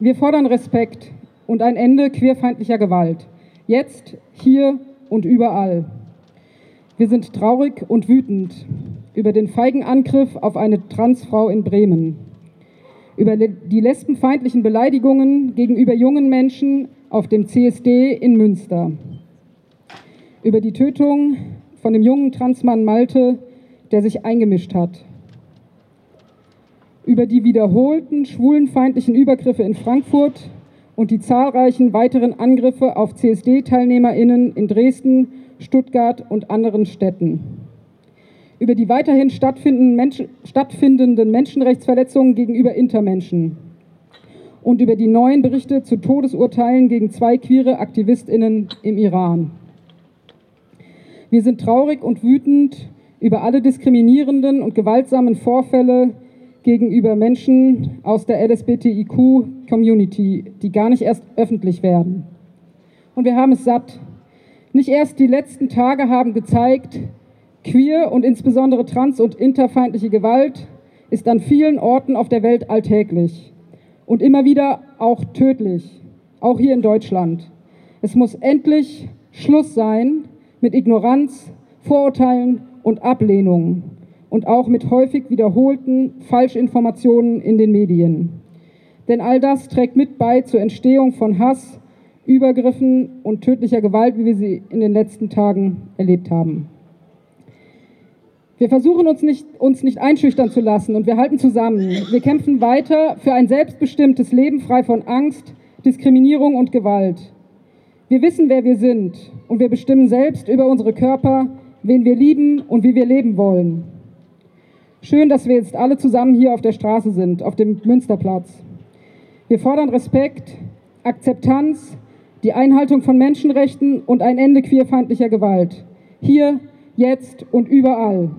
Wir fordern Respekt und ein Ende queerfeindlicher Gewalt. Jetzt, hier und überall. Wir sind traurig und wütend über den feigen Angriff auf eine Transfrau in Bremen, über die lesbenfeindlichen Beleidigungen gegenüber jungen Menschen auf dem CSD in Münster, über die Tötung von dem jungen Transmann Malte, der sich eingemischt hat, über die wiederholten schwulenfeindlichen Übergriffe in Frankfurt und die zahlreichen weiteren Angriffe auf CSD-TeilnehmerInnen in Dresden, Stuttgart und anderen Städten. Über die weiterhin stattfindenden, Menschen, stattfindenden Menschenrechtsverletzungen gegenüber Intermenschen. Und über die neuen Berichte zu Todesurteilen gegen zwei queere AktivistInnen im Iran. Wir sind traurig und wütend über alle diskriminierenden und gewaltsamen Vorfälle gegenüber Menschen aus der LSBTIQ-Community, die gar nicht erst öffentlich werden. Und wir haben es satt. Nicht erst die letzten Tage haben gezeigt, queer und insbesondere trans- und interfeindliche Gewalt ist an vielen Orten auf der Welt alltäglich und immer wieder auch tödlich, auch hier in Deutschland. Es muss endlich Schluss sein mit Ignoranz, Vorurteilen und Ablehnung und auch mit häufig wiederholten Falschinformationen in den Medien. Denn all das trägt mit bei zur Entstehung von Hass, Übergriffen und tödlicher Gewalt, wie wir sie in den letzten Tagen erlebt haben. Wir versuchen uns nicht, uns nicht einschüchtern zu lassen und wir halten zusammen. Wir kämpfen weiter für ein selbstbestimmtes Leben frei von Angst, Diskriminierung und Gewalt. Wir wissen, wer wir sind und wir bestimmen selbst über unsere Körper, wen wir lieben und wie wir leben wollen. Schön, dass wir jetzt alle zusammen hier auf der Straße sind, auf dem Münsterplatz. Wir fordern Respekt, Akzeptanz, die Einhaltung von Menschenrechten und ein Ende queerfeindlicher Gewalt. Hier, jetzt und überall.